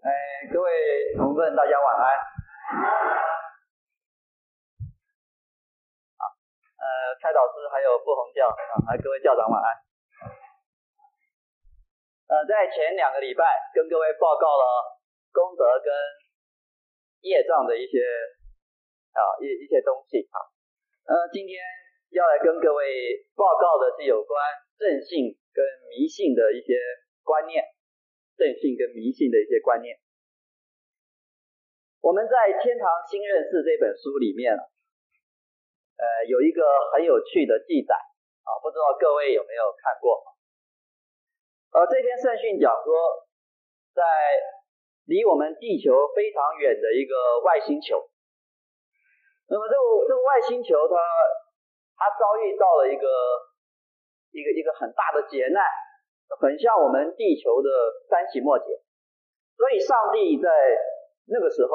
哎，各位同奋，大家晚安。好，呃，蔡导师还有傅红教啊，还有各位校长晚安。呃，在前两个礼拜跟各位报告了功德跟业障的一些啊一一些东西啊。呃，今天要来跟各位报告的是有关正信跟迷信的一些观念，正信跟迷信的一些观念。我们在《天堂新认识》这本书里面，呃，有一个很有趣的记载啊，不知道各位有没有看过？呃，这篇圣训讲说，在离我们地球非常远的一个外星球，那么这个这个外星球它它遭遇到了一个一个一个很大的劫难，很像我们地球的三级末劫，所以上帝在那个时候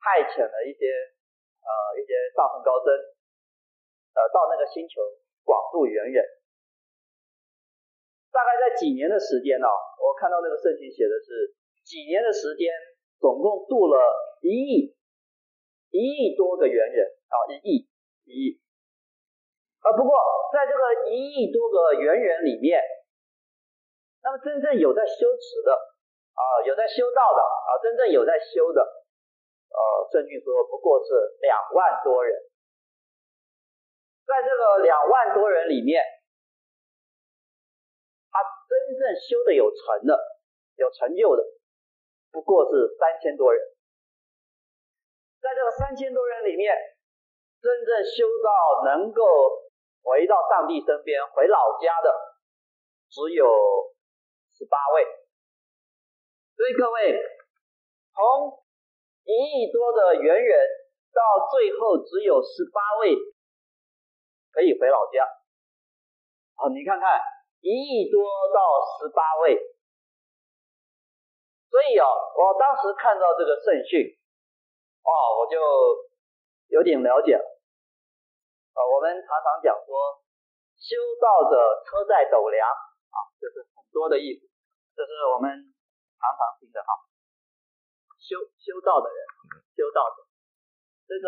派遣了一些呃一些大乘高僧，呃到那个星球广度远远。大概在几年的时间呢、啊？我看到那个圣经写的是几年的时间，总共度了一亿一亿多个猿人啊，一亿一亿。啊，不过在这个一亿多个猿人里面，那么真正有在修持的啊，有在修道的啊，真正有在修的，呃，圣经说不过是两万多人，在这个两万多人里面。他真正修的有成的、有成就的，不过是三千多人。在这个三千多人里面，真正修到能够回到上帝身边、回老家的，只有十八位。所以各位，从一亿多的猿人到最后只有十八位可以回老家。好，你看看。一亿多到十八位，所以哦，我当时看到这个圣训，哦，我就有点了解了。啊，我们常常讲说，修道者车载斗量，这是很多的意思，这是我们常常听的哈。修修道的人，修道者，这个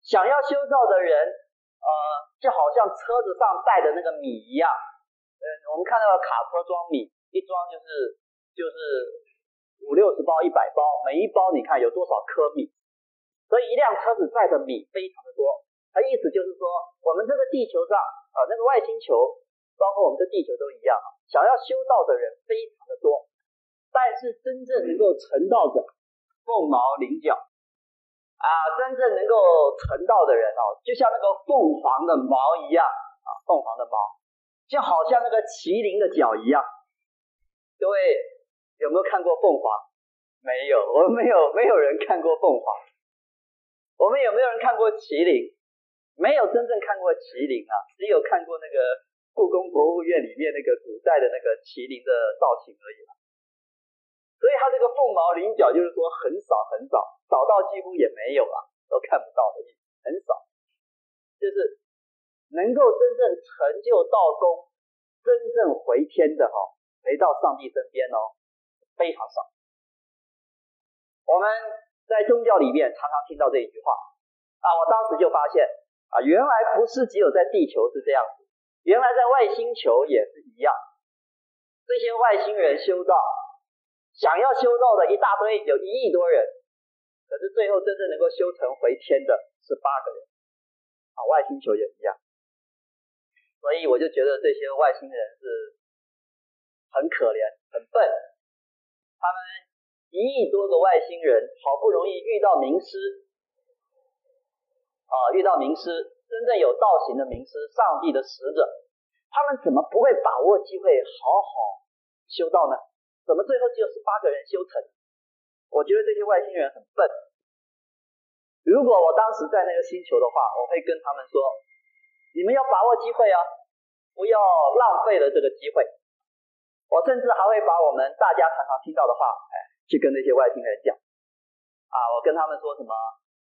想要修道的人，呃，就好像车子上带的那个米一样。嗯，我们看到卡车装米，一装就是就是五六十包、一百包，每一包你看有多少颗米，所以一辆车子载的米非常的多。它意思就是说，我们这个地球上呃，那个外星球，包括我们的地球都一样，想要修道的人非常的多，但是真正能够成道者凤毛麟角啊，真正能够成道的人哦，就像那个凤凰的毛一样啊，凤凰的毛。就好像那个麒麟的脚一样，各位有没有看过凤凰？没有，我们没有，没有人看过凤凰。我们有没有人看过麒麟？没有真正看过麒麟啊，只有看过那个故宫博物院里面那个古代的那个麒麟的造型而已了。所以它这个凤毛麟角，就是说很少很少，少到几乎也没有了，都看不到的意思，很少，就是。能够真正成就道功，真正回天的哈，回到上帝身边哦，非常少。我们在宗教里面常常听到这一句话啊，我当时就发现啊，原来不是只有在地球是这样子，原来在外星球也是一样。这些外星人修道，想要修道的一大堆，有一亿多人，可是最后真正能够修成回天的是八个人啊，外星球也一样。所以我就觉得这些外星人是很可怜、很笨。他们一亿多个外星人，好不容易遇到名师，啊，遇到名师，真正有道行的名师，上帝的使者，他们怎么不会把握机会好好修道呢？怎么最后只有十八个人修成？我觉得这些外星人很笨。如果我当时在那个星球的话，我会跟他们说。你们要把握机会啊，不要浪费了这个机会。我甚至还会把我们大家常常听到的话，哎，去跟那些外星人讲。啊，我跟他们说什么？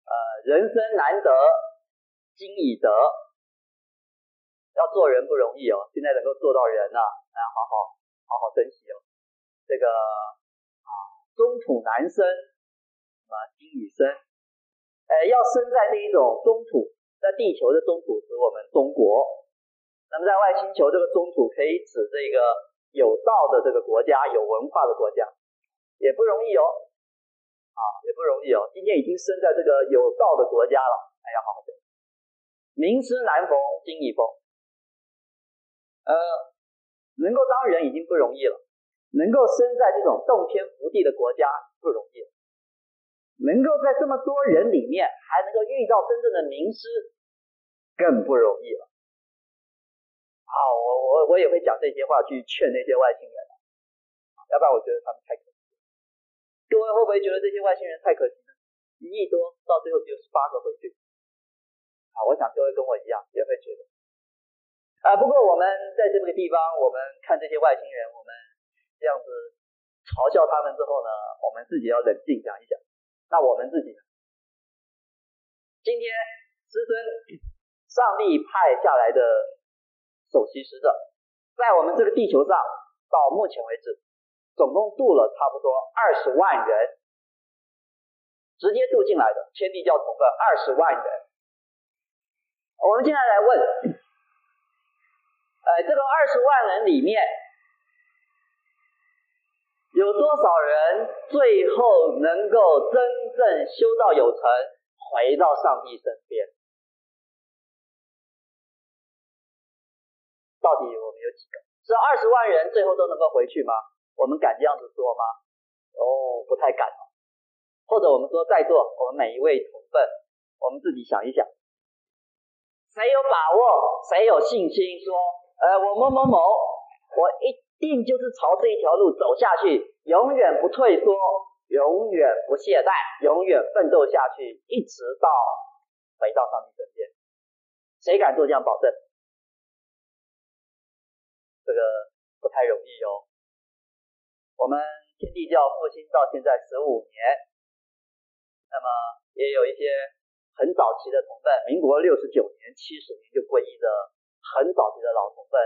呃，人生难得今已得，要做人不容易哦。现在能够做到人啊，啊，好好好好珍惜哦。这个啊，中土男生，什么金与生，呃，要生在这一种中土，在地球的中土指我们中国。那么在外星球这个中土可以指这个有道的这个国家，有文化的国家，也不容易哦，啊，也不容易哦。今天已经生在这个有道的国家了，哎呀，好好珍惜。明知难逢今已逢，呃，能够当人已经不容易了。能够生在这种洞天福地的国家不容易，能够在这么多人里面还能够遇到真正的名师，更不容易了。好，我我我也会讲这些话去劝那些外星人，要不然我觉得他们太可惜了。各位会不会觉得这些外星人太可惜呢？一亿多到最后只有十八个回去。啊，我想各位跟我一样也会觉得。啊，不过我们在这个地方，我们看这些外星人，我们。这样子嘲笑他们之后呢，我们自己要冷静想一想。那我们自己？今天师尊上帝派下来的首席使者，在我们这个地球上，到目前为止，总共渡了差不多二十万人，直接渡进来的天地教徒的二十万人。我们现在来问，呃，这个二十万人里面。有多少人最后能够真正修道有成，回到上帝身边？到底我们有几个？这二十万人最后都能够回去吗？我们敢这样子说吗？哦，不太敢。或者我们说，在座我们每一位同奋，我们自己想一想，谁有把握？谁有信心说？呃，我某某某，我一。定就是朝这一条路走下去，永远不退缩，永远不懈怠，永远奋斗下去，一直到回到上帝身边。谁敢做这样保证？这个不太容易哦。我们天地教复兴到现在十五年，那么也有一些很早期的同奋，民国六十九年、七十年就皈依的很早期的老同奋，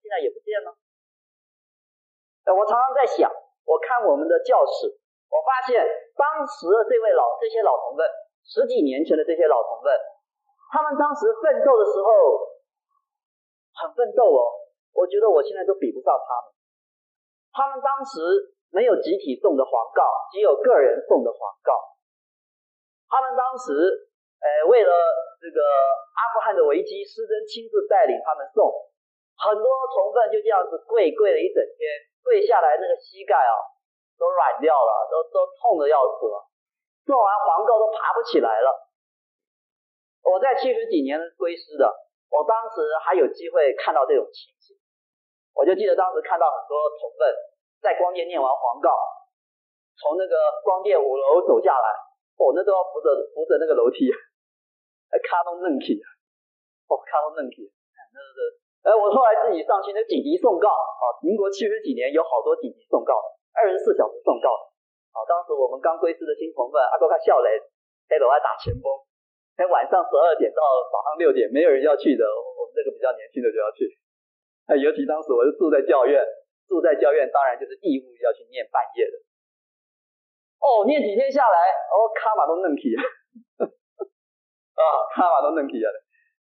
现在也不见了。我常常在想，我看我们的教室，我发现当时的这位老这些老同奋，十几年前的这些老同奋，他们当时奋斗的时候很奋斗哦。我觉得我现在都比不上他们。他们当时没有集体送的黄告，只有个人送的黄告。他们当时，呃，为了这个阿富汗的危机，师尊亲自带领他们送，很多同奋就这样子跪跪了一整天。跪下来，那个膝盖啊，都软掉了，都都痛的要死了。诵完黄告都爬不起来了。我在七十几年归师的，我当时还有机会看到这种情形。我就记得当时看到很多同奋在光殿念完黄告，从那个光殿五楼走下来，哦，那都要扶着扶着那个楼梯，卡都愣起，哦，卡都愣起，那个。哎，我后来自己上去那紧急送告啊，民国七十几年有好多紧急送告，二十四小时送告啊。当时我们刚归师的新同奋，阿哥看笑雷，黑楼还打前锋，在晚上十二点到早上六点，没有人要去的，我们这个比较年轻的就要去。哎，尤其当时我是住在教院，住在教院当然就是义务要去念半夜的。哦，念几天下来，哦，卡马都愣起，啊，卡马都愣起来了。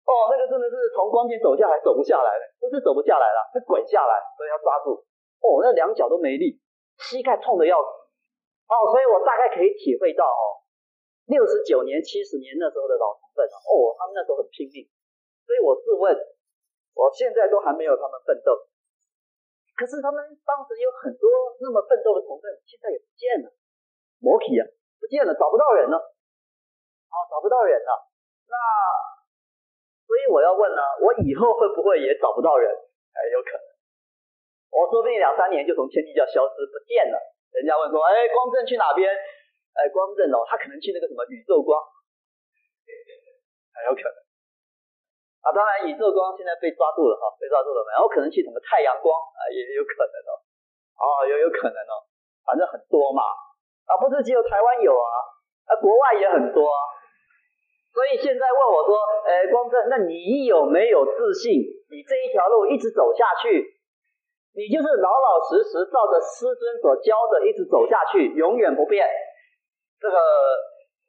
哦，那个真的是从光天走下来，走不下来了，不是走不下来了，是滚下来，所以要抓住。哦，那两脚都没力，膝盖痛的要死。哦，所以我大概可以体会到哦，六十九年、七十年那时候的老同奋哦，他们那时候很拼命。所以我自问，我现在都还没有他们奋斗。可是他们当时有很多那么奋斗的同志，现在也不见了，摩皮啊，不见了，找不到人了。哦，找不到人了。那。所以我要问呢，我以后会不会也找不到人？哎，有可能，我说不定两三年就从天地教消失不见了。人家问说，哎，光正去哪边？哎，光正哦，他可能去那个什么宇宙光，很有可能。啊，当然宇宙光现在被抓住了哈，被抓住了，然后可能去什么太阳光啊，也有可能哦。哦，有有可能哦，反正很多嘛。啊，不是只有台湾有啊，啊，国外也很多啊。所以现在问我说，呃，光正，那你有没有自信？你这一条路一直走下去，你就是老老实实照着师尊所教的一直走下去，永远不变。这个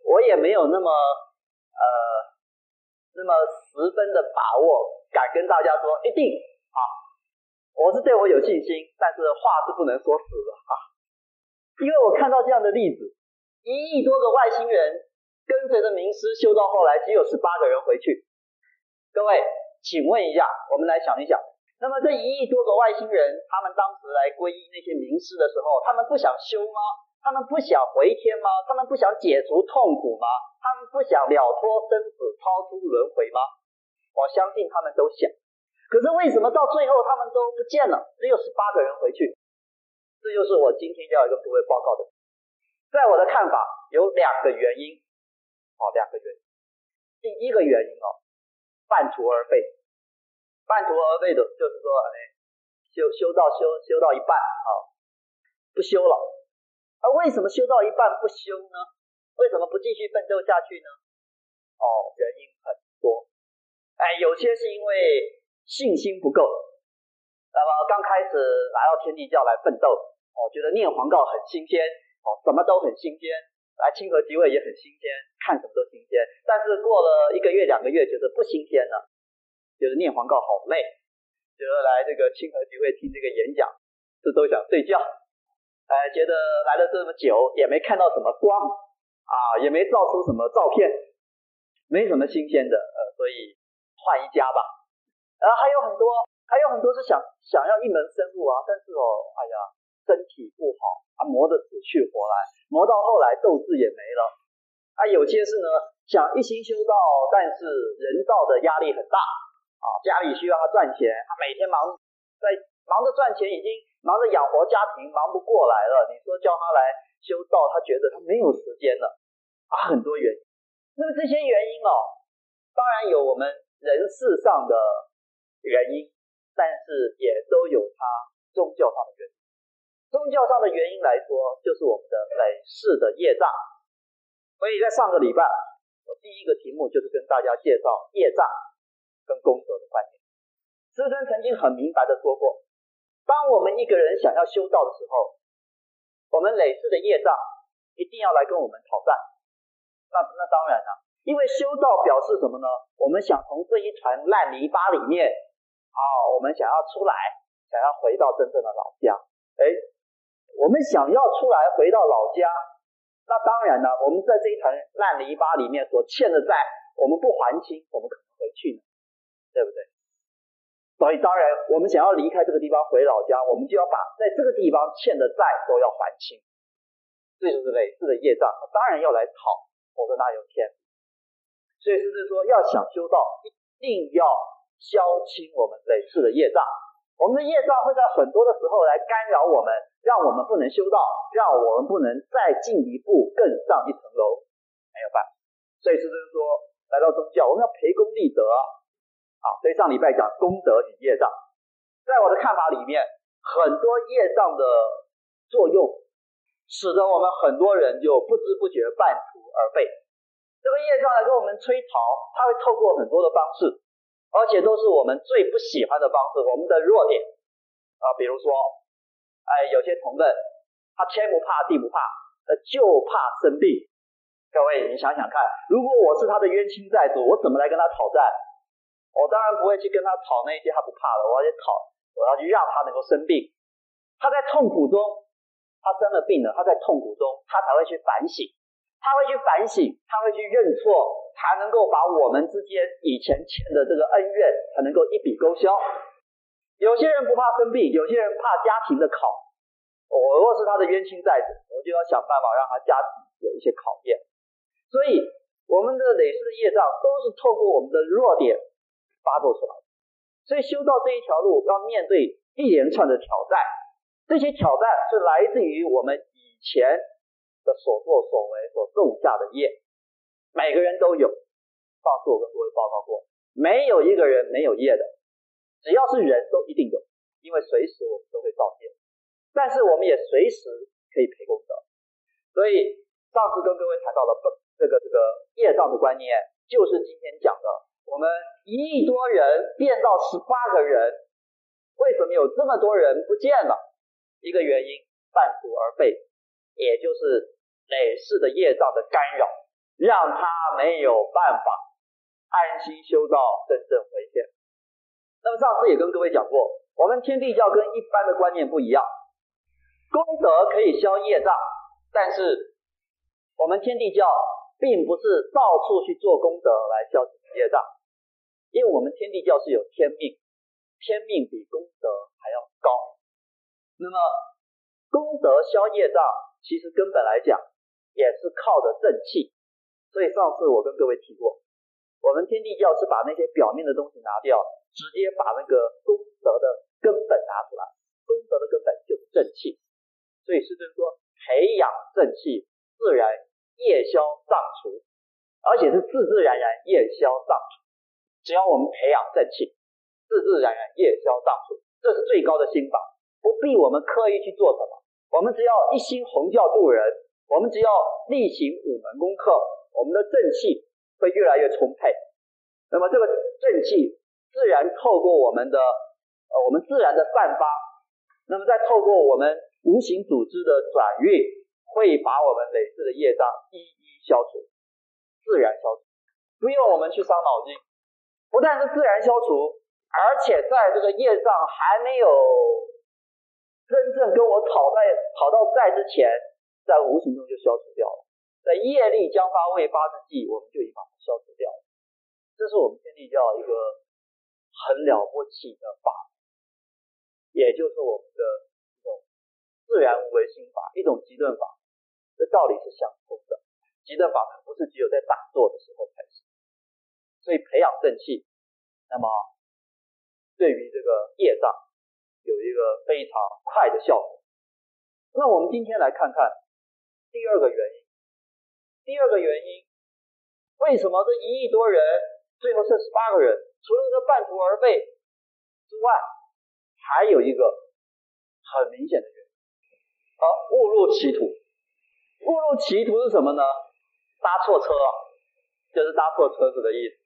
我也没有那么呃那么十分的把握，敢跟大家说一定啊。我是对我有信心，但是话是不能说死的啊。因为我看到这样的例子，一亿多个外星人跟随着名师修到后来，只有十八个人回去。各位，请问一下，我们来想一想。那么这一亿多个外星人，他们当时来皈依那些名师的时候，他们不想修吗？他们不想回天吗？他们不想解除痛苦吗？他们不想了脱生死、超出轮回吗？我相信他们都想。可是为什么到最后他们都不见了？只有十八个人回去。这就是我今天要跟各位报告的。在我的看法，有两个原因。好，两个原因。第一个原因哦，半途而废。半途而废的，就是说，哎，修修到修修到一半啊，不修了。而为什么修到一半不修呢？为什么不继续奋斗下去呢？哦，原因很多。哎，有些是因为信心不够。那么刚开始来到天地教来奋斗，哦，觉得念黄告很新鲜，哦，什么都很新鲜，来清河集会也很新鲜，看什么都新鲜。但是过了一个月、两个月，觉得不新鲜了。觉得念黄告好累，觉得来这个清河集会听这个演讲，这都想睡觉。哎，觉得来了这么久也没看到什么光啊，也没照出什么照片，没什么新鲜的，呃，所以换一家吧。然后还有很多，还有很多是想想要一门深入啊，但是哦，哎呀，身体不好啊，磨得死去活来，磨到后来斗志也没了。啊，有些是呢，想一心修道，但是人道的压力很大。啊，家里需要他赚钱，他每天忙在忙着赚钱，已经忙着养活家庭，忙不过来了。你说叫他来修道，他觉得他没有时间了啊，很多原因。那么这些原因哦，当然有我们人事上的原因，但是也都有他宗教上的原因。宗教上的原因来说，就是我们的累世的业障。所以在上个礼拜，我第一个题目就是跟大家介绍业障。跟功德的观念，师尊曾经很明白的说过，当我们一个人想要修道的时候，我们累世的业障一定要来跟我们讨债。那那当然了，因为修道表示什么呢？我们想从这一团烂泥巴里面啊，我们想要出来，想要回到真正的老家。哎，我们想要出来回到老家，那当然了，我们在这一团烂泥巴里面所欠的债，我们不还清，我们可能回去呢。对不对？所以当然，我们想要离开这个地方回老家，我们就要把在这个地方欠的债都要还清。这就是累世的业障，当然要来讨，否则哪有天？所以师父说，要想修道，一定要消清我们累世的业障。我们的业障会在很多的时候来干扰我们，让我们不能修道，让我们不能再进一步更上一层楼，没有办法。所以师父说，来到宗教，我们要培功立德。好，所以上礼拜讲功德与业障，在我的看法里面，很多业障的作用，使得我们很多人就不知不觉半途而废。这个业障来跟我们催逃，它会透过很多的方式，而且都是我们最不喜欢的方式，我们的弱点啊，比如说，哎，有些同奋，他天不怕地不怕，呃，就怕生病。各位，你想想看，如果我是他的冤亲债主，我怎么来跟他讨债？我当然不会去跟他讨那些他不怕的，我要去讨，我要去让他能够生病。他在痛苦中，他生了病了，他在痛苦中，他才会去反省，他会去反省，他会去认错，才能够把我们之间以前欠的这个恩怨，才能够一笔勾销。有些人不怕生病，有些人怕家庭的考。我若是他的冤亲债主，我就要想办法让他家庭有一些考验。所以，我们的累世的业障都是透过我们的弱点。发作出来的，所以修道这一条路要面对一连串的挑战，这些挑战是来自于我们以前的所作所为所种下的业，每个人都有。上次我跟各位报告过，没有一个人没有业的，只要是人都一定有，因为随时我们都会造业，但是我们也随时可以培功德。所以上次跟各位谈到了这个这个业障的观念，就是今天讲的。我们一亿多人变到十八个人，为什么有这么多人不见了？一个原因，半途而废，也就是累世的业障的干扰，让他没有办法安心修道，真正回天。那么上次也跟各位讲过，我们天地教跟一般的观念不一样，功德可以消业障，但是我们天地教并不是到处去做功德来消业障，因为我们天地教是有天命，天命比功德还要高。那么功德消业障，其实根本来讲也是靠着正气，所以上次我跟各位提过，我们天地教是把那些表面的东西拿掉。直接把那个功德的根本拿出来，功德的根本就是正气，所以师尊说培养正气，自然业消障除，而且是自自然然业消障除。只要我们培养正气，自自然然业消障除，这是最高的心法，不必我们刻意去做什么，我们只要一心弘教度人，我们只要例行五门功课，我们的正气会越来越充沛。那么这个正气。自然透过我们的呃，我们自然的散发，那么再透过我们无形组织的转运，会把我们累世的业障一一消除，自然消除，不用我们去伤脑筋。不但是自然消除，而且在这个业障还没有真正跟我讨债讨到债之前，在无形中就消除掉了。在业力将发未发之际，我们就已经把它消除掉了。这是我们天地教一个。很了不起的法，也就是我们的一种自然无为心法，一种极顿法，这道理是相通的。极顿法门不是只有在打坐的时候才行，所以培养正气，那么对于这个业障有一个非常快的效果。那我们今天来看看第二个原因，第二个原因，为什么这一亿多人最后剩十八个人？除了这半途而废之外，还有一个很明显的原因，啊，误入歧途。误入歧途是什么呢？搭错车，就是搭错车子的意思。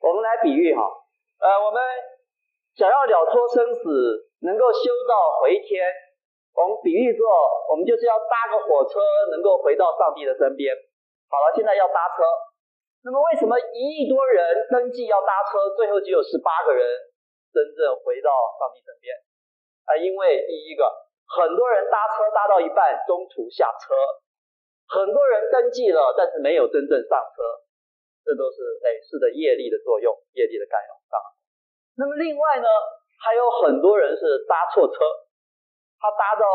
我们来比喻哈，呃，我们想要了脱生死，能够修道回天，我们比喻说，我们就是要搭个火车，能够回到上帝的身边。好了，现在要搭车。那么为什么一亿多人登记要搭车，最后只有十八个人真正回到上帝身边？啊，因为第一个，很多人搭车搭到一半中途下车，很多人登记了，但是没有真正上车，这都是累世的业力的作用，业力的干扰。那么另外呢，还有很多人是搭错车，他搭到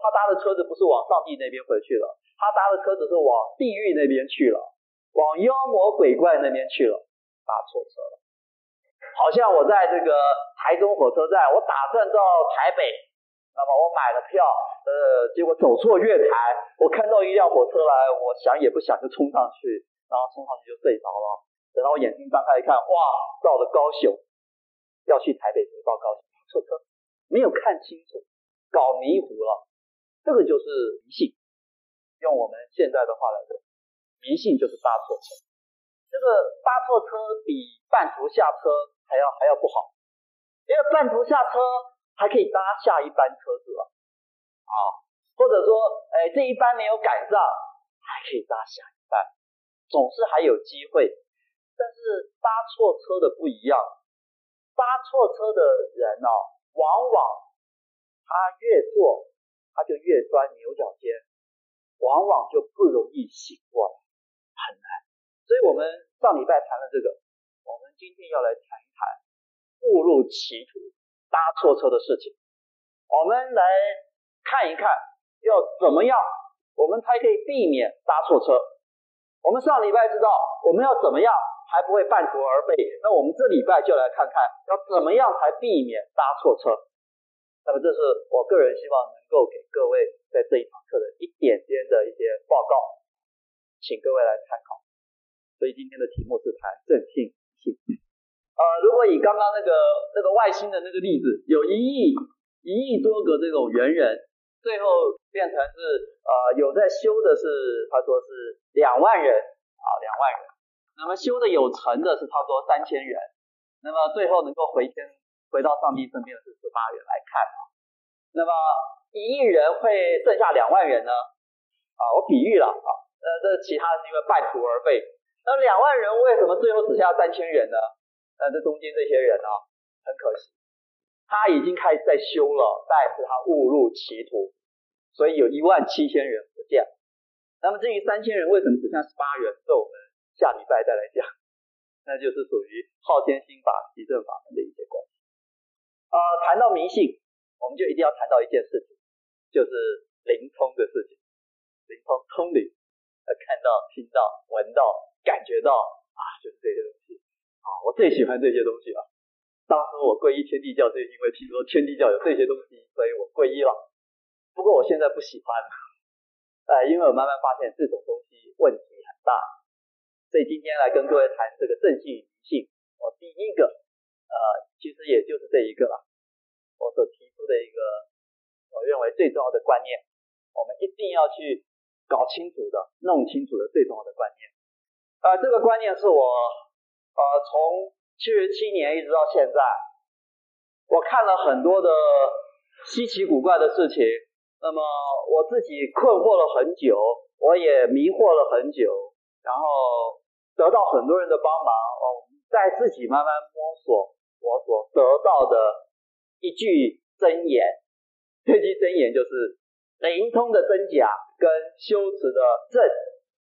他搭的车子不是往上帝那边回去了，他搭的车子是往地狱那边去了。往妖魔鬼怪那边去了，搭错车了。好像我在这个台中火车站，我打算到台北，那么我买了票，呃，结果走错月台，我看到一辆火车来，我想也不想就冲上去，然后冲上去就睡着了。等到我眼睛张开一看，哇，到了高雄，要去台北就到高雄，错车，没有看清楚，搞迷糊了。这个就是迷信，用我们现在的话来说。迷信就是搭错车，这个搭错车比半途下车还要还要不好，因为半途下车还可以搭下一班车子了，啊，或者说，哎，这一班没有赶上，还可以搭下一班，总是还有机会。但是搭错车的不一样，搭错车的人呢，往往他越做他就越钻牛角尖，往往就不容易醒过来。很难，所以我们上礼拜谈了这个，我们今天要来谈一谈误入歧途、搭错车的事情。我们来看一看，要怎么样，我们才可以避免搭错车。我们上礼拜知道我们要怎么样才不会半途而废，那我们这礼拜就来看看要怎么样才避免搭错车。那么这是我个人希望能够给各位在这一堂课的一点点的一些报告。请各位来参考，所以今天的题目是谈正信性。呃，如果以刚刚那个那个外星的那个例子，有一亿一亿多个这种猿人，最后变成是呃有在修的是，他说是两万人啊，两万人。那么修的有成的是差不多三千人。那么最后能够回天回到上帝身边的是十八人来看啊。那么一亿人会剩下两万人呢？啊，我比喻了啊，呃，这其他是因为半途而废。那两万人为什么最后只剩下三千人呢？那这中间这些人啊，很可惜，他已经开始在修了，但是他误入歧途，所以有一万七千人不见。那么至于三千人为什么只剩下十八人，这我们下礼拜再来讲。那就是属于昊天心法、习正法门的一些功。呃，谈到迷信，我们就一定要谈到一件事情，就是灵通的事情。灵通通灵，呃，看到、听到、闻到、感觉到啊，就是这些东西啊，我最喜欢这些东西了。当时我皈依天地教，就是因为听说天地教有这些东西，所以我皈依了。不过我现在不喜欢了，呃，因为我慢慢发现这种东西问题很大。所以今天来跟各位谈这个正信与迷信，我第一个，呃，其实也就是这一个了，我所提出的一个我认为最重要的观念，我们一定要去搞清楚的、弄清楚的最重要的观念。啊、呃，这个观念是我，呃，从七十七年一直到现在，我看了很多的稀奇古怪的事情，那么我自己困惑了很久，我也迷惑了很久，然后。得到很多人的帮忙，哦，在自己慢慢摸索我所得到的一句真言，这句真言就是灵通的真假跟修持的正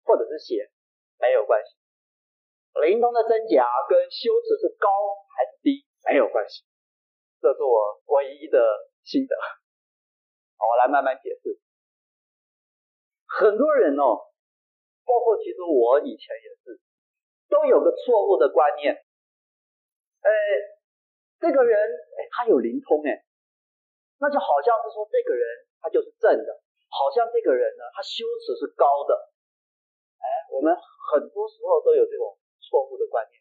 或者是邪没有关系，灵通的真假跟修持是高还是低没有关系，这是我唯一的心得。好，我来慢慢解释。很多人哦。包括其实我以前也是，都有个错误的观念，哎，这个人哎他有灵通哎，那就好像是说这个人他就是正的，好像这个人呢他修持是高的，哎，我们很多时候都有这种错误的观念，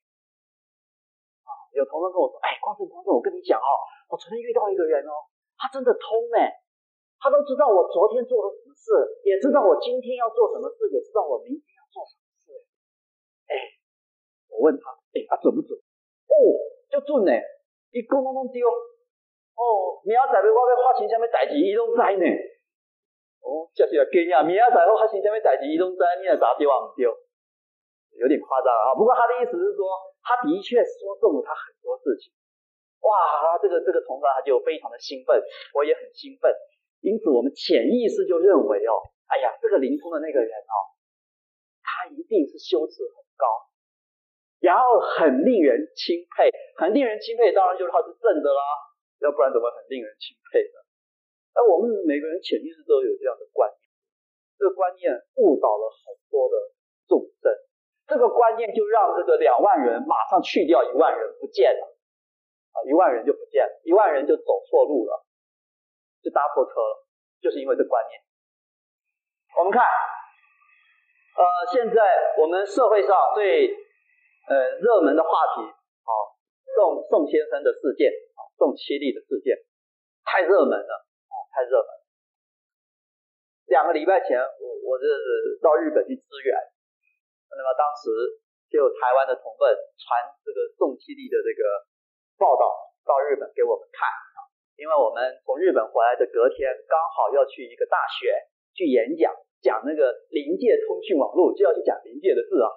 有同学跟我说，哎，光正光正，我跟你讲哦，我昨天遇到一个人哦，他真的通哎。他都知道我昨天做了什么事，也知道我今天要做什么事，也知道我明天要做什么事。哎，我问他，哎，他、啊、准不准？哦，就准呢。一讲拢拢对。哦，明仔载我要发生什么代志，伊拢知呢。哦，这是要惊呀！明仔载我发生什么代志，伊拢知，你也答对啊？唔对？有点夸张啊。不过他的意思是说，他的确说中了他很多事情。哇，这个这个同学他就非常的兴奋，我也很兴奋。因此，我们潜意识就认为哦，哎呀，这个灵通的那个人哦，他一定是修持很高，然后很令人钦佩，很令人钦佩，当然就是他是正的啦，要不然怎么很令人钦佩呢？那我们每个人潜意识都有这样的观念，这个观念误导了很多的众生，这个观念就让这个两万人马上去掉一万人不见了，啊，一万人就不见了，一万人就走错路了。就搭错车了，就是因为这观念。我们看，呃，现在我们社会上对呃热门的话题，好、宋宋先生的事件，啊、宋七力的事件，太热门了，哦，太热门了。两个礼拜前，我我这是到日本去支援，那么当时就有台湾的同奋传这个宋七力的这个报道到日本给我们看啊。因为我们从日本回来的隔天，刚好要去一个大学去演讲，讲那个临界通讯网络，就要去讲临界的事啊。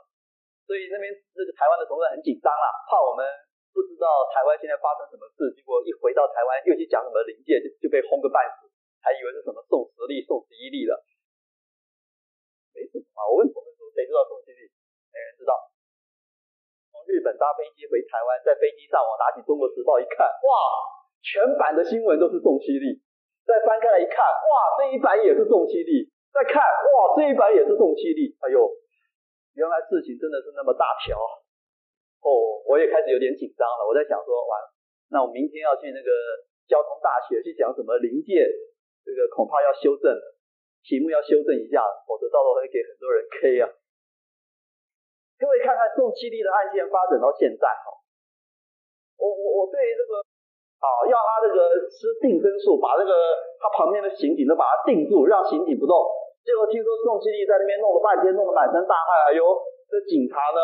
所以那边那个台湾的同事很紧张啦，怕我们不知道台湾现在发生什么事，结果一回到台湾又去讲什么临界，就就被轰个半死，还以为是什么宋十力、宋十一力了。没什么啊，我问同事说，谁知道宋十力？没人知道。从日本搭飞机回台湾，在飞机上我拿起《中国时报》一看，哇！全版的新闻都是宋七力，再翻开来一看，哇，这一版也是宋七力，再看，哇，这一版也是宋七力，哎呦，原来事情真的是那么大条，哦，我也开始有点紧张了。我在想说，完了，那我明天要去那个交通大学去讲什么临界，这个恐怕要修正了，题目要修正一下，否则到时候会给很多人 K 啊。各位看看宋七力的案件发展到现在，哈，我我我对这个。啊，要他这个吃定身术，把那个他旁边的刑警都把他定住，让刑警不动。结果听说宋七力在那边弄了半天，弄得满身大汗。哎呦，这警察呢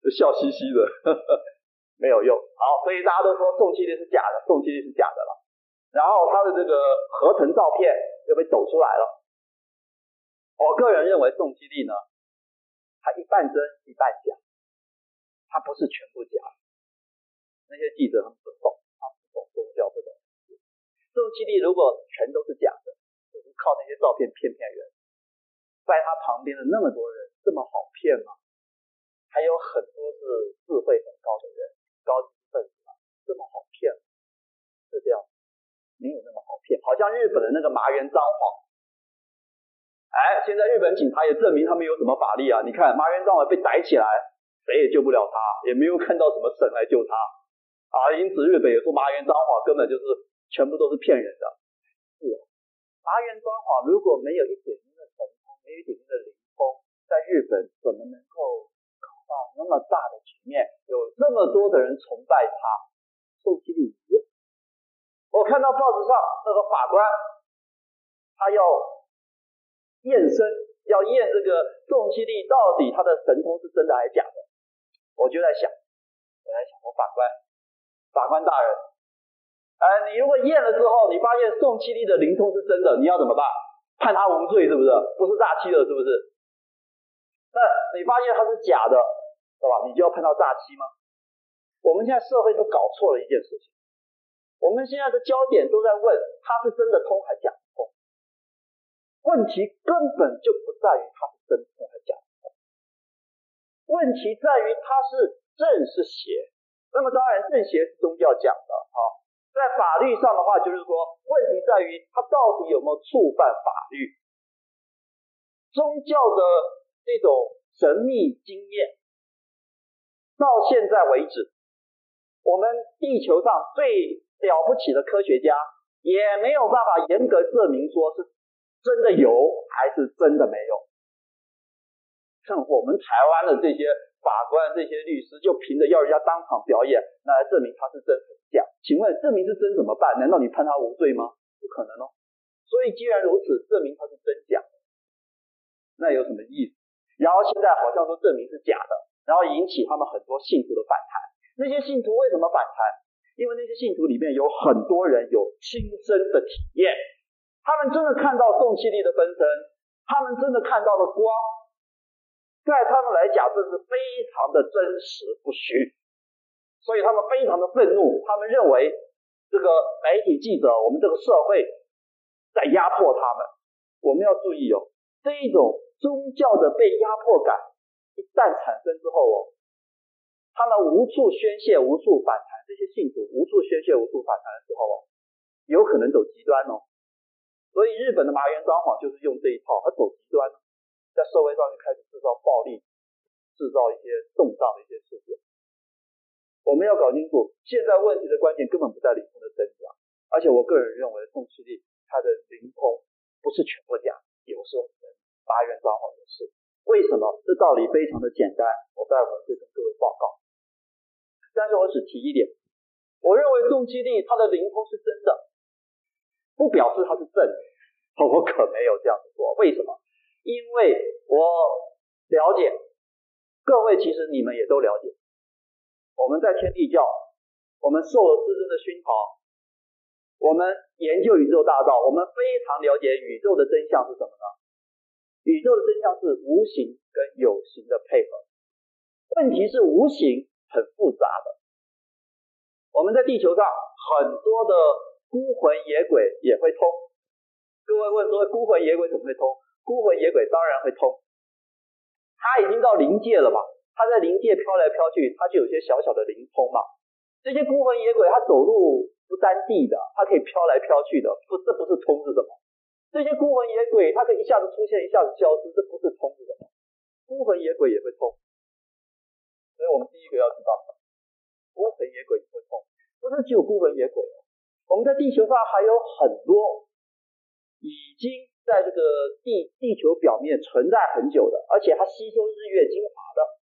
就笑嘻嘻的，呵呵，没有用。好，所以大家都说宋七力是假的，宋七力是假的了。然后他的这个合成照片就被抖出来了。我个人认为宋七力呢，他一半真一半假，他不是全部假。那些记者他们不懂，啊不懂宗教，不懂。宋七力如果全都是假的，只是靠那些照片骗骗人，在他旁边的那么多人，这么好骗吗？还有很多是智慧很高的人，高级分子嘛，这么好骗？是这样，没有那么好骗。好像日本的那个麻原彰晃，哎，现在日本警察也证明他们有什么法力啊？你看麻原彰晃被逮起来，谁也救不了他，也没有看到什么神来救他啊。因此日本也说麻原彰晃根本就是全部都是骗人的。是啊，麻原彰晃如果没有一点点的神通，没有一点点的灵通，在日本怎么能够搞到那么大的局面？有那么多的人崇拜他，宋七力。我看到报纸上那个法官，他要验身，要验这个宋七力到底他的神通是真的还是假的。我就在想，我在想，我法官，法官大人，哎，你如果验了之后，你发现宋七力的灵通是真的，你要怎么办？判他无罪是不是？不是诈欺了是不是？那你发现他是假的，对吧？你就要判他诈欺吗？我们现在社会都搞错了一件事情，我们现在的焦点都在问他是真的通还假的通，问题根本就不在于他是真通还假的通，问题在于他是正是邪。那么当然正邪是宗教讲的啊，在法律上的话就是说，问题在于他到底有没有触犯法律，宗教的。这种神秘经验，到现在为止，我们地球上最了不起的科学家也没有办法严格证明说是真的有还是真的没有。像我们台湾的这些法官、这些律师，就凭着要人家当场表演，那来证明他是真的？请问证明是真怎么办？难道你判他无罪吗？不可能哦。所以既然如此，证明他是真假，那有什么意思？然后现在好像说证明是假的，然后引起他们很多信徒的反弹。那些信徒为什么反弹？因为那些信徒里面有很多人有亲身的体验，他们真的看到宋七力的分身，他们真的看到了光，在他们来讲这是非常的真实不虚，所以他们非常的愤怒，他们认为这个媒体记者，我们这个社会在压迫他们。我们要注意哦，这一种。宗教的被压迫感一旦产生之后哦，他们无处宣泄，无处反弹，这些信徒无处宣泄，无处反弹的时候哦，有可能走极端哦。所以日本的麻原彰晃就是用这一套，他走极端，在社会上就开始制造暴力，制造一些动荡的一些事件。我们要搞清楚，现在问题的关键根本不在灵通的真假，而且我个人认为宋七力他的灵通不是全部假，有时候。麻原彰晃的事，为什么？这道理非常的简单，我待会儿会跟各位报告。但是我只提一点，我认为宋七力他的灵通是真的，不表示他是正的，我可没有这样子说。为什么？因为我了解，各位其实你们也都了解，我们在天地教，我们受了师尊的熏陶，我们研究宇宙大道，我们非常了解宇宙的真相是什么呢？宇宙的真相是无形跟有形的配合，问题是无形很复杂的。我们在地球上很多的孤魂野鬼也会通。各位问说孤魂野鬼怎么会通？孤魂野鬼当然会通。他已经到灵界了嘛？它在灵界飘来飘去，它就有些小小的灵通嘛。这些孤魂野鬼它走路不沾地的，它可以飘来飘去的，不，这不是通是什么？这些孤魂野鬼，它可以一下子出现，一下子消失，这不是通的。孤魂野鬼也会通，所以我们第一个要知道，孤魂野鬼也会通，不是只有孤魂野鬼哦。我们在地球上还有很多已经在这个地地球表面存在很久的，而且它吸收日月精华的。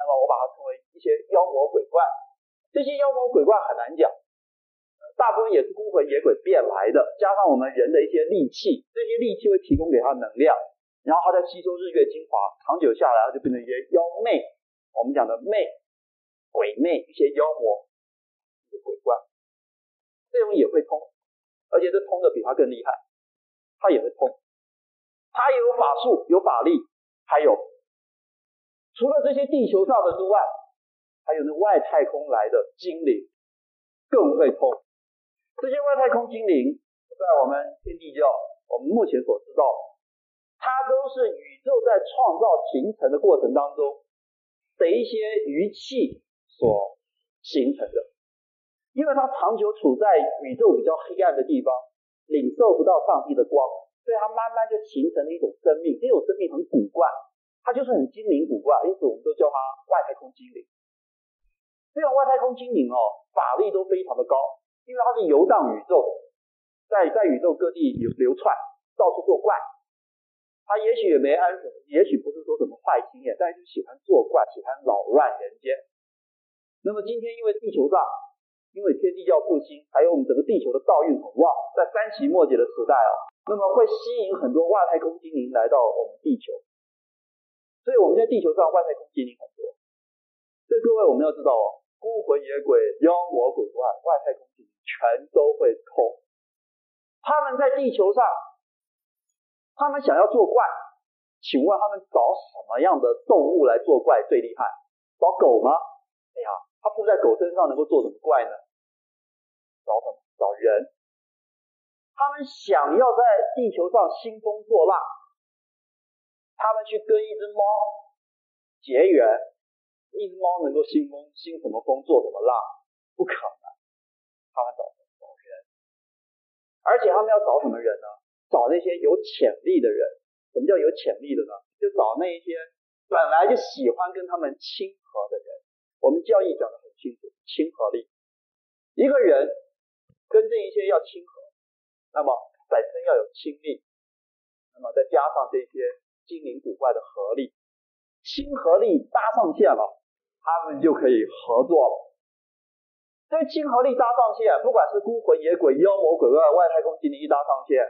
那么我把它称为一些妖魔鬼怪。这些妖魔鬼怪很难讲。大部分也是孤魂野鬼变来的，加上我们人的一些戾气，这些戾气会提供给他能量，然后他再吸收日月精华，长久下来他就变成一些妖魅。我们讲的魅，鬼魅、一些妖魔、一些鬼怪，这种也会通，而且这通的比他更厉害，他也会通，他也有法术、有法力，还有除了这些地球上的之外，还有那外太空来的精灵更会通。这些外太空精灵在我们天地教，我们目前所知道，它都是宇宙在创造形成的过程当中的一些余气。所形成的，因为它长久处在宇宙比较黑暗的地方，领受不到上帝的光，所以它慢慢就形成了一种生命。这种生命很古怪，它就是很精灵古怪，因此我们都叫它外太空精灵。这种外太空精灵哦，法力都非常的高，因为它是游荡宇宙，在在宇宙各地流流窜，到处作怪。它也许也没安什么，也许不是说什么坏心眼，但是喜欢作怪，喜欢扰乱人间。那么今天因为地球上，因为天地要复兴，还有我们整个地球的道运很旺，在三期末节的时代啊，那么会吸引很多外太空精灵来到我们地球，所以我们在地球上外太空精灵很多。所以各位我们要知道哦，孤魂野鬼、妖魔鬼怪、外太空精灵全都会通。他们在地球上，他们想要作怪，请问他们找什么样的动物来作怪最厉害？找狗吗？哎呀！他附在狗身上能够做什么怪呢？找？找人。他们想要在地球上兴风作浪，他们去跟一只猫结缘，一只猫能够兴风兴什么风，做什么浪？不可能。他们找找人，而且他们要找什么人呢？找那些有潜力的人。什么叫有潜力的呢？就找那一些本来就喜欢跟他们亲和的人。我们教义讲得很清楚，亲和力。一个人跟这一些要亲和，那么本身要有亲力，那么再加上这些精灵古怪的合力，亲和力搭上线了，他们就可以合作了。这亲和力搭上线，不管是孤魂野鬼、妖魔鬼怪、外太空精灵一搭上线，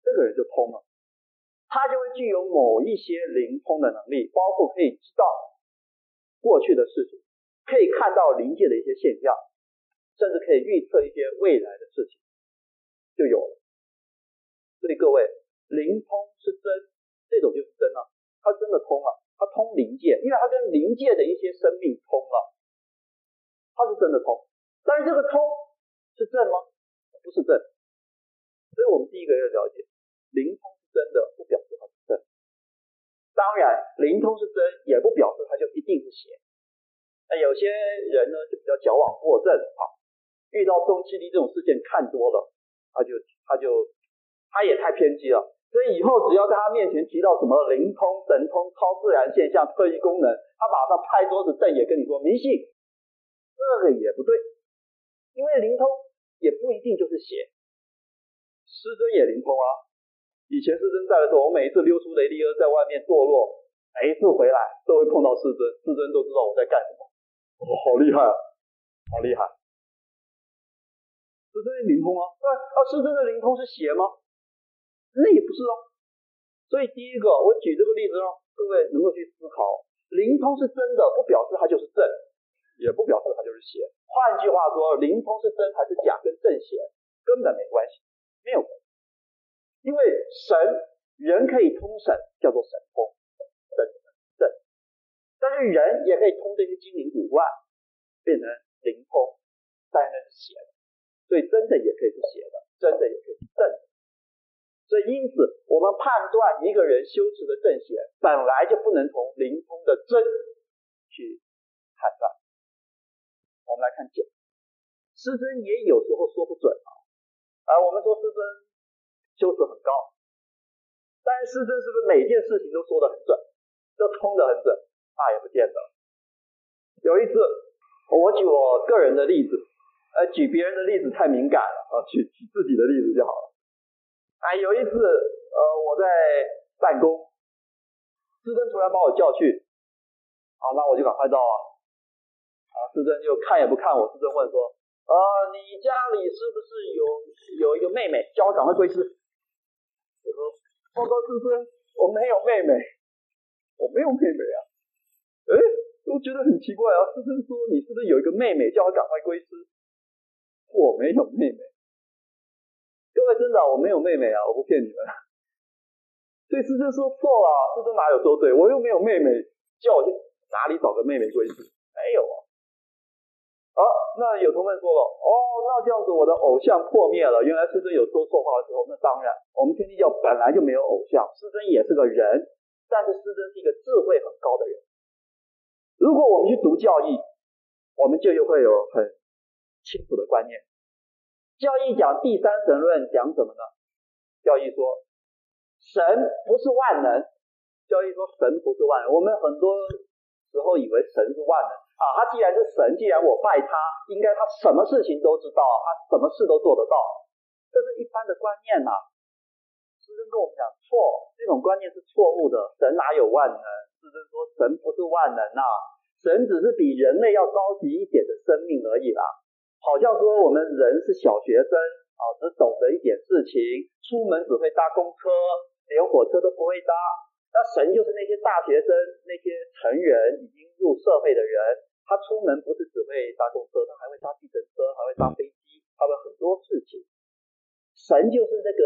这个人就通了，他就会具有某一些灵通的能力，包括可以知道过去的事情。可以看到灵界的一些现象，甚至可以预测一些未来的事情，就有了。所以各位，灵通是真，这种就是真了，它真的通了，它通灵界，因为它跟灵界的一些生命通了，它是真的通。但是这个通是正吗？不是正。所以我们第一个要了解，灵通是真的，不表示它是正。当然，灵通是真，也不表示它就一定是邪。那有些人呢，就比较矫枉过正啊，遇到中气力这种事件看多了，他就他就他也太偏激了。所以以后只要在他面前提到什么灵通、神通、超自然现象、特异功能，他马上拍桌子瞪眼跟你说迷信，这个也不对，因为灵通也不一定就是邪。师尊也灵通啊，以前师尊在的时候，我每一次溜出雷迪尔在外面堕落，每一次回来都会碰到师尊，师尊都知道我在干什么。哦，好厉害啊，好厉害！师尊灵通啊，对啊，师尊的灵通是邪吗？那也不是哦。所以第一个，我举这个例子让各位能够去思考：灵通是真的，不表示它就是正，也不表示它就是邪。换句话说，灵通是真还是假，跟正邪根本没关系，没有关系。因为神人可以通神，叫做神通。但是人也可以通这些精灵古怪，变成灵通，但是邪的，所以真的也可以是邪的，真的也。所以因此，我们判断一个人修持的正邪，本来就不能从灵通的真去判断。我们来看解，师尊也有时候说不准啊。啊我们说师尊修持很高，但是师尊是不是每件事情都说得很准，都通得很准？那也不见得。有一次，我举我个人的例子，呃，举别人的例子太敏感了啊，举举自己的例子就好了。哎，有一次，呃，我在办公，师尊突然把我叫去，好，那我就赶快到啊。啊，师尊就看也不看我，师尊问说，呃，你家里是不是有有一个妹妹？叫我赶快归师。我说，报告师尊，我没有妹妹，我没有妹妹啊。哎，我觉得很奇怪啊。师尊说你是不是有一个妹妹，叫我赶快归师？我没有妹妹。各位尊长，我没有妹妹啊，我不骗你们。所以师尊说错了，师尊哪有说对？我又没有妹妹，叫我去哪里找个妹妹归师？没有啊。啊，那有同学说了，哦，那这样子我的偶像破灭了。原来师尊有说错话的时候，那当然，我们天地教本来就没有偶像，师尊也是个人，但是师尊是一个智慧很高的人。如果我们去读教义，我们就又会有很清楚的观念。教义讲第三神论讲什么呢？教义说神不是万能，教义说神不是万能。我们很多时候以为神是万能。啊，他既然是神，既然我拜他，应该他什么事情都知道，他什么事都做得到，这是一般的观念呐、啊。师尊跟我们讲错，这种观念是错误的。神哪有万能？师尊说神不是万能、啊，神只是比人类要高级一点的生命而已啦。好像说我们人是小学生啊，只懂得一点事情，出门只会搭公车，连火车都不会搭。那神就是那些大学生，那些成人已经入社会的人，他出门不是只会搭公车，他还会搭计程车，还会搭飞机，他会很多事情。神就是那个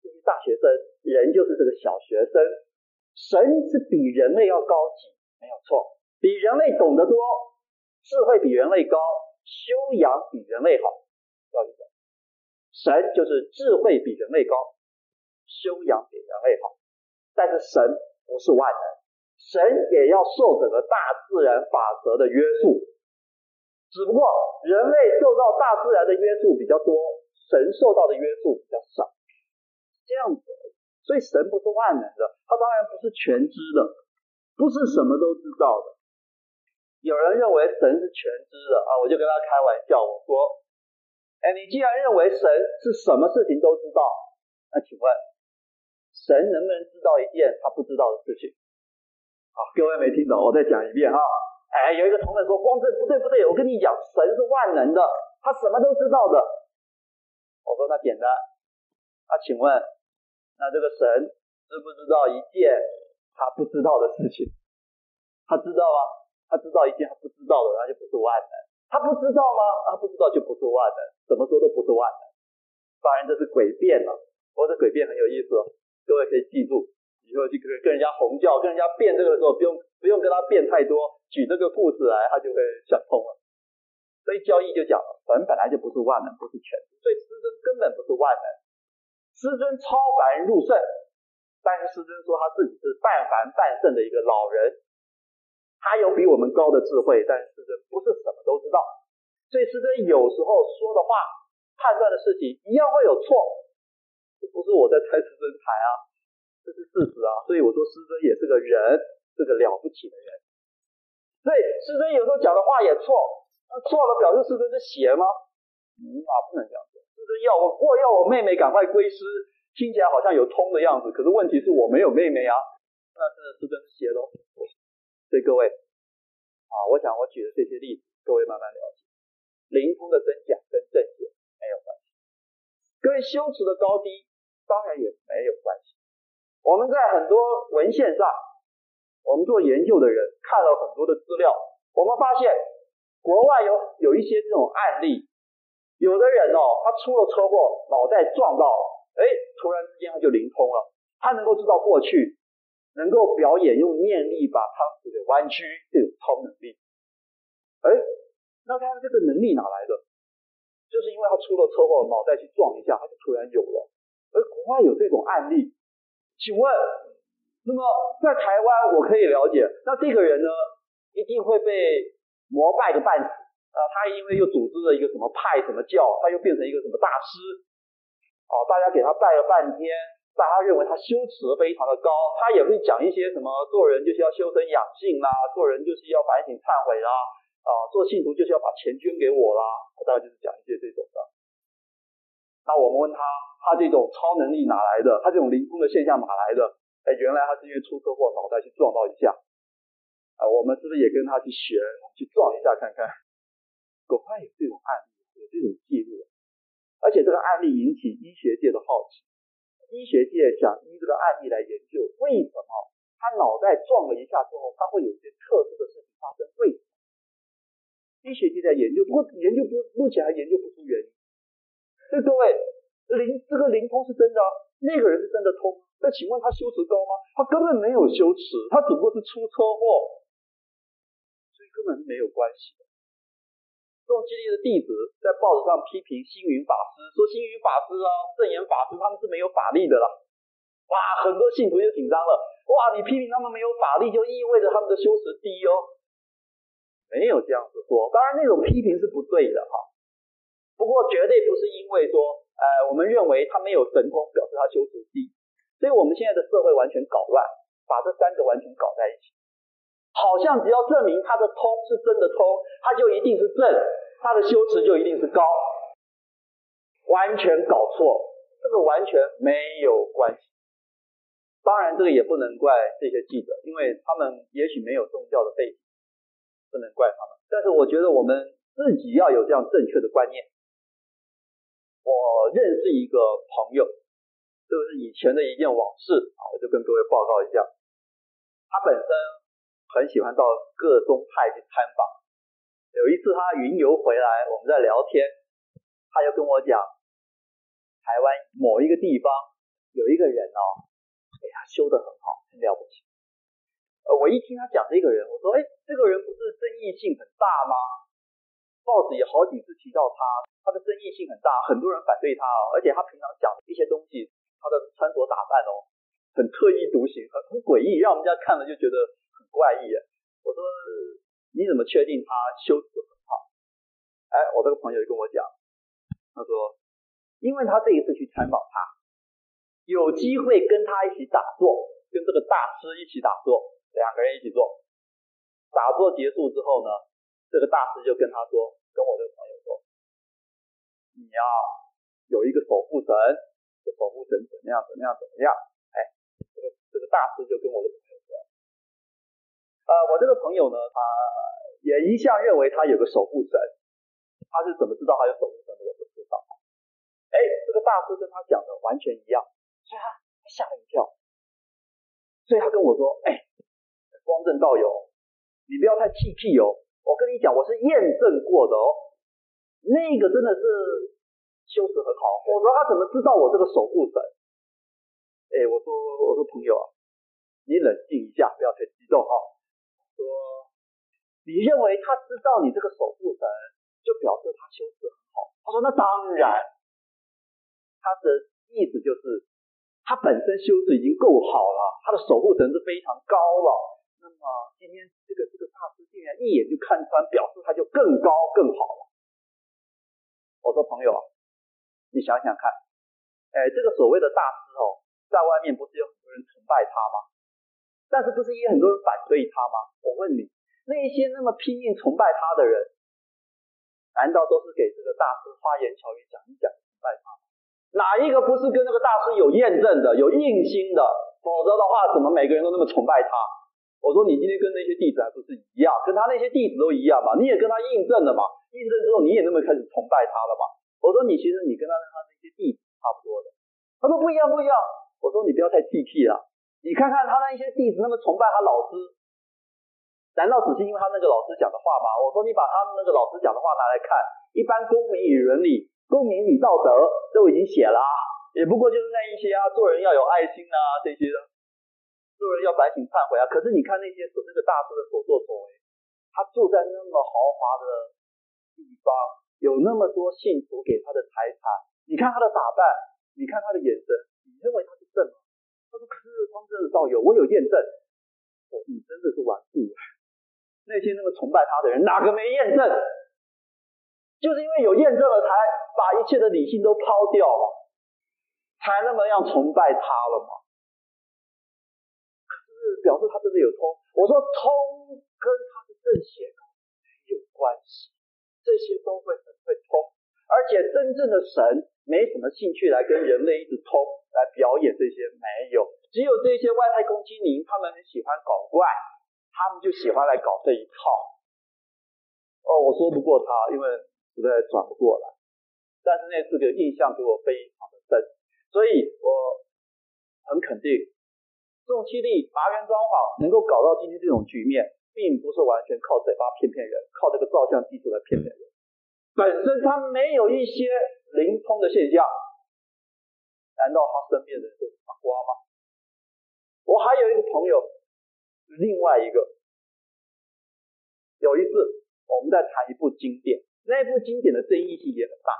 这些大学生，人就是这个小学生。神是比人类要高级，没有错，比人类懂得多，智慧比人类高，修养比人类好。要记得，神就是智慧比人类高，修养比人类好。但是神不是万能，神也要受整个大自然法则的约束，只不过人类受到大自然的约束比较多，神受到的约束比较少，是这样子。所以神不是万能的，他当然不是全知的，不是什么都知道的。有人认为神是全知的啊，我就跟他开玩笑，我说：“哎，你既然认为神是什么事情都知道，那请问？”神能不能知道一件他不知道的事情？好，各位没听懂，我再讲一遍啊。哎，有一个同学说，光正不对不对，我跟你讲，神是万能的，他什么都知道的。我说那简单，那请问，那这个神知不知道一件他不知道的事情？他知道吗？他知道一件他不知道的，那就不是万能。他不知道吗？他不知道就不是万能，怎么说都不是万能。当然这是诡辩了，我说诡辩很有意思哦。各位可以记住，以后就可以跟人家弘教，跟人家辩这个的时候，不用不用跟他辩太多，举这个故事来，他就会想通了。所以教义就讲了，神本来就不是万能，不是全能，所以师尊根本不是万能。师尊超凡入圣，但是师尊说他自己是半凡半圣的一个老人，他有比我们高的智慧，但是不是什么都知道。所以师尊有时候说的话、判断的事情一样会有错。这不是我在猜师尊台啊，这是事实啊。所以我说师尊也是个人，是个了不起的人。所以师尊有时候讲的话也错，那错了表示师尊是邪吗？嗯啊，不能这样说。师尊要我，我要我妹妹赶快归师，听起来好像有通的样子。可是问题是我没有妹妹啊，那是师尊是邪喽。所以各位啊，我想我举的这些例子，各位慢慢了解，灵通的真假跟正解没有关系，各位修持的高低。当然也没有关系。我们在很多文献上，我们做研究的人看了很多的资料，我们发现国外有有一些这种案例，有的人哦，他出了车祸，脑袋撞到了，哎，突然之间他就灵通了，他能够知道过去，能够表演用念力把汤匙给弯曲，这种超能力。哎，那他这个能力哪来的？就是因为他出了车祸，脑袋去撞一下，他就突然有了。而国外有这种案例，请问，那么在台湾我可以了解，那这个人呢，一定会被膜拜的半死啊！他因为又组织了一个什么派什么教，他又变成一个什么大师，哦，大家给他拜了半天，大家认为他修持非常的高，他也会讲一些什么做人就是要修身养性啦，做人就是要反省忏悔啦，啊，做信徒就是要把钱捐给我啦，大概就是讲一些这种的。那我们问他，他这种超能力哪来的？他这种灵通的现象哪来的？哎，原来他是因为出车祸，脑袋去撞到一下。啊，我们是不是也跟他去学，去撞一下看看？国外有这种案例，有这种记录，而且这个案例引起医学界的好奇，医学界想依这个案例来研究，为什么他脑袋撞了一下之后，他会有些特殊的事情发生？为什么医学界在研究，不过研究不目前还研究不出原因。所以各位，灵这个灵通是真的啊，那个人是真的通。那请问他修持高吗？他根本没有修持，他只不过是出车祸，所以根本是没有关系的。众基力的弟子在报纸上批评星云法师，说星云法师啊、证严法师他们是没有法力的啦。哇，很多信徒就紧张了。哇，你批评他们没有法力，就意味着他们的修持低哦。没有这样子说，当然那种批评是不对的哈。不过绝对不是因为说，呃，我们认为他没有神通，表示他修持低。所以我们现在的社会完全搞乱，把这三个完全搞在一起，好像只要证明他的通是真的通，他就一定是正，他的修持就一定是高，完全搞错，这个完全没有关系。当然，这个也不能怪这些记者，因为他们也许没有宗教的背景，不能怪他们。但是我觉得我们自己要有这样正确的观念。我认识一个朋友。这是以前的一件往事啊，我就跟各位报告一下。他本身很喜欢到各宗派去参访。有一次他云游回来，我们在聊天，他就跟我讲，台湾某一个地方有一个人哦，哎，呀修得很好，很了不起。呃，我一听他讲这个人，我说，哎，这个人不是争议性很大吗？报纸也好几次提到他，他的争议性很大，很多人反对他哦，而且他平常讲的一些东西。他的穿着打扮哦，很特立独行，很很诡异，让人家看了就觉得怪异。我说，你怎么确定他修持很好？哎，我这个朋友就跟我讲，他说，因为他这一次去参访他，有机会跟他一起打坐，跟这个大师一起打坐，两个人一起做。打坐结束之后呢，这个大师就跟他说，跟我这个朋友说，你要有一个守护神。这守护神怎么样？怎么样？怎么样？哎，这个这个大师就跟我的朋友，呃，我这个朋友呢，他也一向认为他有个守护神，他是怎么知道他有守护神的？我不知道。哎，这个大师跟他讲的完全一样，所以他吓了一跳，所以他跟我说，哎，光正道友，你不要太气屁哦，我跟你讲，我是验证过的哦，那个真的是。修持很好，我说他怎么知道我这个守护神？哎，我说我说朋友啊，你冷静一下，不要太激动哈。说你认为他知道你这个守护神，就表示他修持很好。他说那当然，他的意思就是他本身修持已经够好了，他的守护神是非常高了。那么今天这个这个大师竟然一眼就看穿，表示他就更高更好了。我说朋友。你想想看，哎，这个所谓的大师哦，在外面不是有很多人崇拜他吗？但是不是也很多人反对他吗？我问你，那些那么拼命崇拜他的人，难道都是给这个大师花言巧语讲一讲崇拜他吗？哪一个不是跟那个大师有验证的、有印心的？否则的话，怎么每个人都那么崇拜他？我说你今天跟那些弟子还不是一样，跟他那些弟子都一样嘛？你也跟他印证了嘛？印证之后，你也那么开始崇拜他了嘛？我说你其实你跟他他那些弟子差不多的，他说不一样不一样。我说你不要太气气了，你看看他那一些弟子那么崇拜他老师，难道只是因为他那个老师讲的话吗？我说你把他们那个老师讲的话拿来看，一般公民与伦理、公民与道德都已经写了，也不过就是那一些啊，做人要有爱心啊这些的，做人要反省忏悔啊。可是你看那些所那个大师的所作所为，他住在那么豪华的地方。有那么多信徒给他的财产，你看他的打扮，你看他的眼神，你认为他是正吗？他说：“可是光正的道友，我有验证。”哦，你真的是顽固。那些那么崇拜他的人，哪个没验证？就是因为有验证了，才把一切的理性都抛掉了，才那么样崇拜他了嘛。可是表示他真的有通。我说通跟他的正邪没有关系。这些都会很会通，而且真正的神没什么兴趣来跟人类一直通，来表演这些没有，只有这些外太空精灵，他们很喜欢搞怪，他们就喜欢来搞这一套。哦，我说不过他，因为实在转不过来。但是那四个印象给我非常的深，所以我很肯定，宋七力麻原彰晃能够搞到今天这种局面，并不是完全靠嘴巴骗骗人，靠这个照相技术来骗骗人。本身他没有一些灵通的现象，难道他身边的人就傻瓜吗？我还有一个朋友，另外一个，有一次我们在谈一部经典，那部经典的争议性也很大。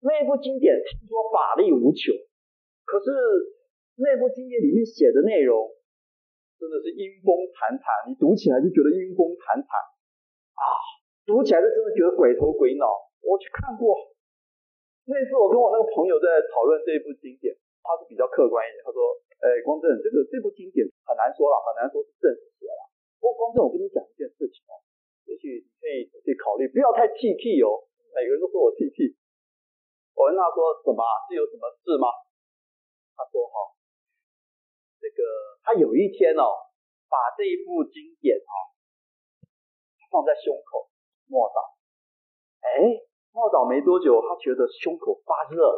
那部经典听说法力无穷，可是。那部经典里面写的内容真的是阴风惨惨，你读起来就觉得阴风惨惨啊，读起来就真的觉得鬼头鬼脑。我去看过，那次我跟我那个朋友在讨论这一部经典，他是比较客观一点，他说：“哎，光正，这个这部经典很难说了，很难说是正史写了。不过光正，我跟你讲一件事情哦，也许你可以去考虑，不要太气气哦。每个人都说我气气。我问他说什么？是有什么事吗？他说哈。”这个他有一天哦，把这一部经典啊、哦、放在胸口默祷，哎，默祷没多久，他觉得胸口发热，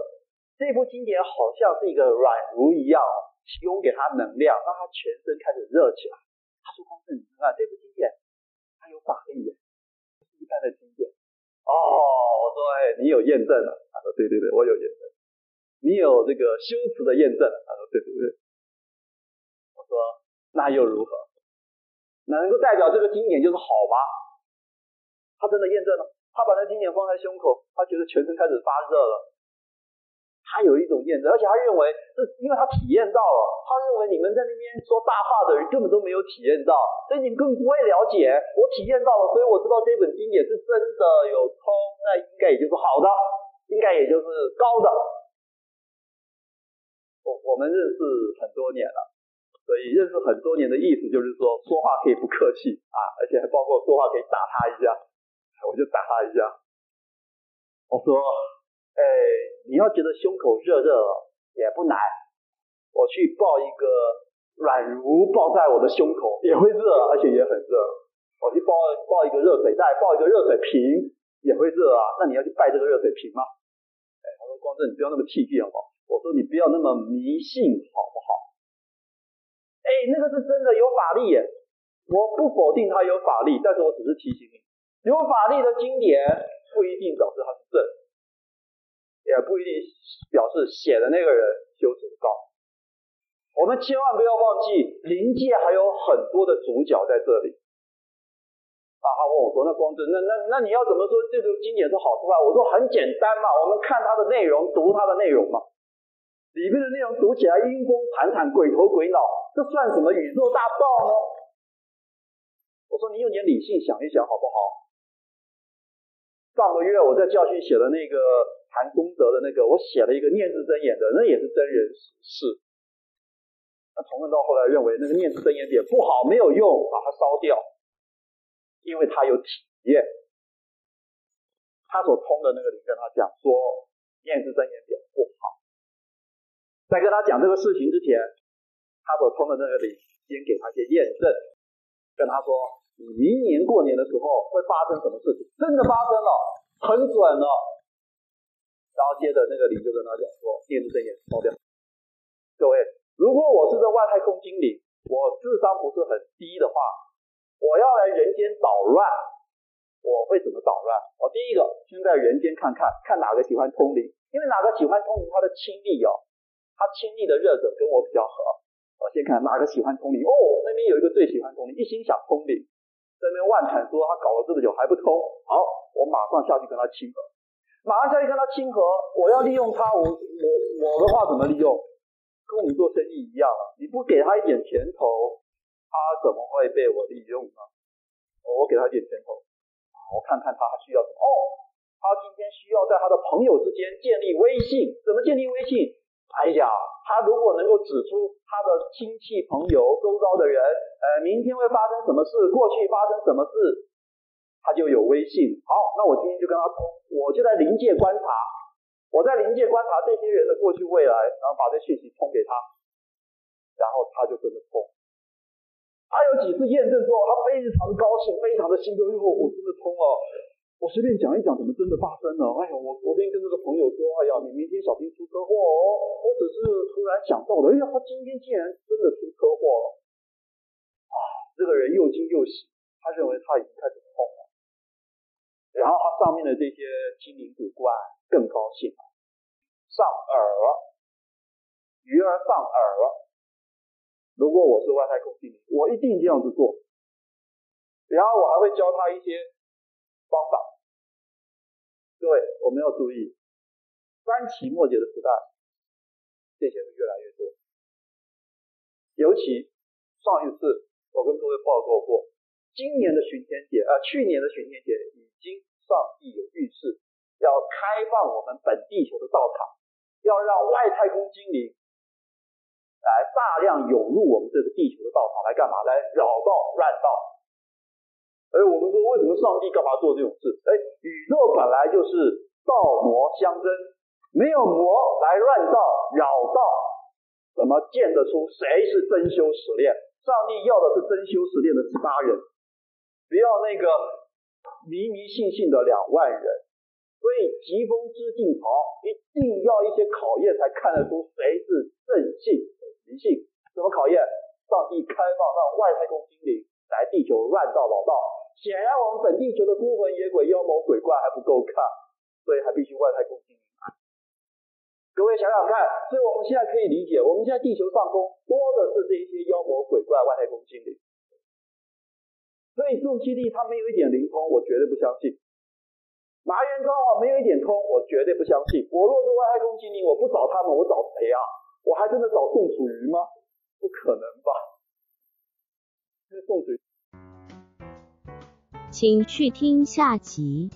这部经典好像是一个软炉一样，提供给他能量，让他全身开始热起来。他说：“光正，你看这部经典，它有法力耶，不是一般的经典。”哦，我说：“哎，你有验证了？”他说：“对对对，我有验证。你有这个修辞的验证？”他说：“对对对。”我说那又如何？能够代表这个经典就是好吗？他真的验证了，他把那经典放在胸口，他觉得全身开始发热了。他有一种验证，而且他认为是因为他体验到了，他认为你们在那边说大话的人根本都没有体验到，所以你们更不会了解。我体验到了，所以我知道这本经典是真的有通，那应该也就是好的，应该也就是高的。我我们认识很多年了。所以认识很多年的意思就是说，说话可以不客气啊，而且还包括说话可以打他一下，我就打他一下。我说，哎，你要觉得胸口热热也不难，我去抱一个软如抱在我的胸口也会热，而且也很热。我去抱抱一个热水袋，抱一个热水瓶也会热啊。那你要去拜这个热水瓶吗？哎，他说光正，你不要那么气气好不好？我说你不要那么迷信好不好？哎，那个是真的有法力耶！我不否定他有法力，但是我只是提醒你，有法力的经典不一定表示它是正，也不一定表示写的那个人修持高。我们千万不要忘记，灵界还有很多的主角在这里。啊，他问我说：“那光正，那那那你要怎么说这个经典是好是坏？”我说：“很简单嘛，我们看它的内容，读它的内容嘛。”里面的内容读起来阴风惨惨、鬼头鬼脑，这算什么宇宙大道呢？我说你用点理性想一想好不好？上个月我在教训写的那个谈功德的那个，我写了一个念字真言的，那也是真人实事。那同仁到后来认为那个念字真言点不好，没有用，把它烧掉，因为他有体验，他所通的那个灵跟他讲说念字真言点不好。在跟他讲这个事情之前，他所通的那个灵先给他一些验证，跟他说：“你明年过年的时候会发生什么事情？真的发生了，很准了。”然后接着那个灵就跟他讲说：“念字真言烧掉。”各位，如果我是这外太空精灵，我智商不是很低的话，我要来人间捣乱，我会怎么捣乱？我第一个先在人间看看，看哪个喜欢通灵，因为哪个喜欢通灵，他的亲力哦。他亲历的热者跟我比较合，我先看哪个喜欢通灵哦，那边有一个最喜欢通灵，一心想通灵，这边万谈说他搞了这么久还不通，好，我马上下去跟他亲和，马上下去跟他亲和，我要利用他，我我我的话怎么利用？跟我们做生意一样啊，你不给他一点甜头，他怎么会被我利用呢？我给他一点甜头，我看看他还需要什么？哦，他今天需要在他的朋友之间建立威信，怎么建立威信？哎呀，他如果能够指出他的亲戚朋友周遭的人，呃，明天会发生什么事，过去发生什么事，他就有威信。好，那我今天就跟他通，我就在灵界观察，我在灵界观察这些人的过去未来，然后把这讯息通给他，然后他就真的通。他有几次验证之后，他非常高兴，非常的兴奋，因为我真的通了。我随便讲一讲，怎么真的发生了？哎呀，我昨天跟这个朋友说，哎呀，你明天小心出车祸哦。我只是突然想到的，哎呀，他今天竟然真的出车祸了。啊，这个人又惊又喜，他认为他已经开始痛了。然后他上面的这些精灵古怪更高兴了，上饵了，鱼儿上饵了。如果我是外太空精灵，我一定这样子做。然后我还会教他一些方法。各位，我们要注意，三期末节的时代，这些是越来越多。尤其上一次我跟各位报告过，今年的巡天节啊、呃，去年的巡天节已经上帝有预示，要开放我们本地球的道场，要让外太空精灵来大量涌入我们这个地球的道场来干嘛？来扰道乱道。哎，我们说为什么上帝干嘛做这种事？哎，宇宙本来就是道魔相争，没有魔来乱道扰道，怎么见得出谁是真修实练？上帝要的是真修实练的十八人，不要那个迷迷信信的两万人。所以疾风知劲草，一定要一些考验才看得出谁是正信迷信。怎么考验？上帝开放让外太空精灵来地球乱造扰道。显然，我们本地球的孤魂野鬼、妖魔鬼怪还不够看，所以还必须外太空精灵。各位想想看，所以我们现在可以理解，我们现在地球上空多的是这一些妖魔鬼怪、外太空精灵。所以宋七力他没有一点灵通，我绝对不相信。麻原彰晃没有一点通，我绝对不相信。我若是外太空精灵，我不找他们，我找谁啊？我还真的找宋楚瑜吗？不可能吧？请去听下集。